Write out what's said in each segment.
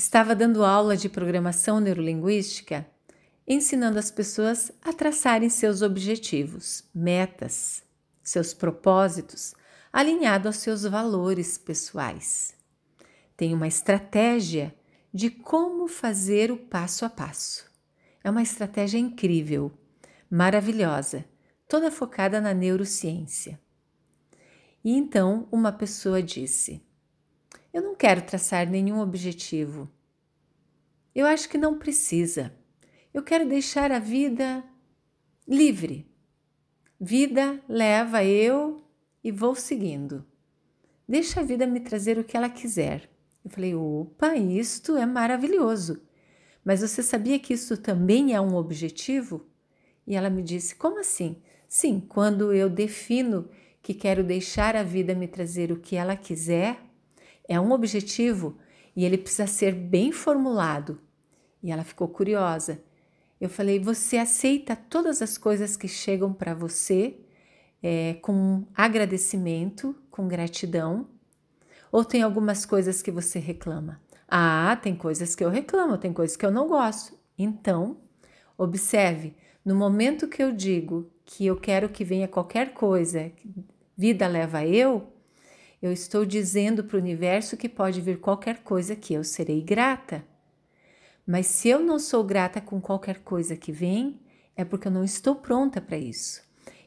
Estava dando aula de programação neurolinguística, ensinando as pessoas a traçarem seus objetivos, metas, seus propósitos, alinhado aos seus valores pessoais. Tem uma estratégia de como fazer o passo a passo. É uma estratégia incrível, maravilhosa, toda focada na neurociência. E então uma pessoa disse: Eu não quero traçar nenhum objetivo. Eu acho que não precisa. Eu quero deixar a vida livre. Vida leva eu e vou seguindo. Deixa a vida me trazer o que ela quiser. Eu falei: opa, isto é maravilhoso. Mas você sabia que isso também é um objetivo? E ela me disse: como assim? Sim, quando eu defino que quero deixar a vida me trazer o que ela quiser, é um objetivo e ele precisa ser bem formulado. E ela ficou curiosa. Eu falei: você aceita todas as coisas que chegam para você é, com agradecimento, com gratidão? Ou tem algumas coisas que você reclama? Ah, tem coisas que eu reclamo, tem coisas que eu não gosto. Então, observe, no momento que eu digo que eu quero que venha qualquer coisa, vida leva eu, eu estou dizendo para o universo que pode vir qualquer coisa que eu serei grata. Mas se eu não sou grata com qualquer coisa que vem, é porque eu não estou pronta para isso.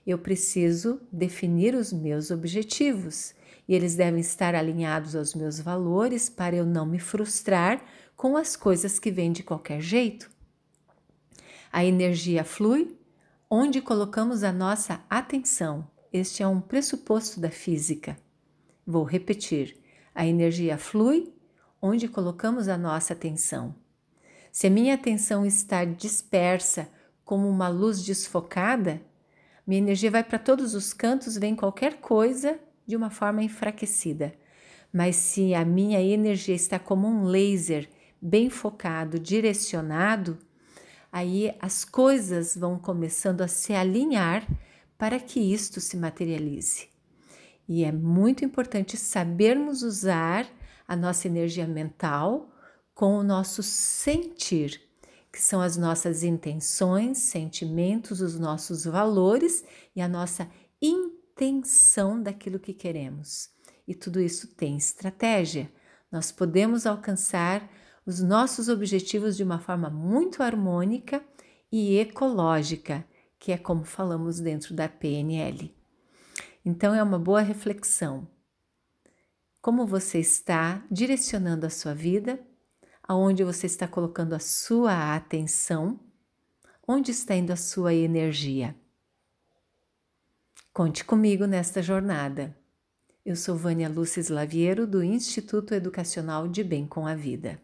Eu preciso definir os meus objetivos e eles devem estar alinhados aos meus valores para eu não me frustrar com as coisas que vêm de qualquer jeito. A energia flui onde colocamos a nossa atenção. Este é um pressuposto da física. Vou repetir: a energia flui onde colocamos a nossa atenção. Se a minha atenção está dispersa como uma luz desfocada, minha energia vai para todos os cantos, vem qualquer coisa de uma forma enfraquecida. Mas se a minha energia está como um laser, bem focado, direcionado, aí as coisas vão começando a se alinhar para que isto se materialize. E é muito importante sabermos usar a nossa energia mental com o nosso sentir que são as nossas intenções, sentimentos, os nossos valores e a nossa intenção daquilo que queremos. E tudo isso tem estratégia. Nós podemos alcançar os nossos objetivos de uma forma muito harmônica e ecológica, que é como falamos dentro da PNL. Então é uma boa reflexão. Como você está direcionando a sua vida aonde você está colocando a sua atenção, onde está indo a sua energia. Conte comigo nesta jornada. Eu sou Vânia Lúcia Slaviero, do Instituto Educacional de Bem com a Vida.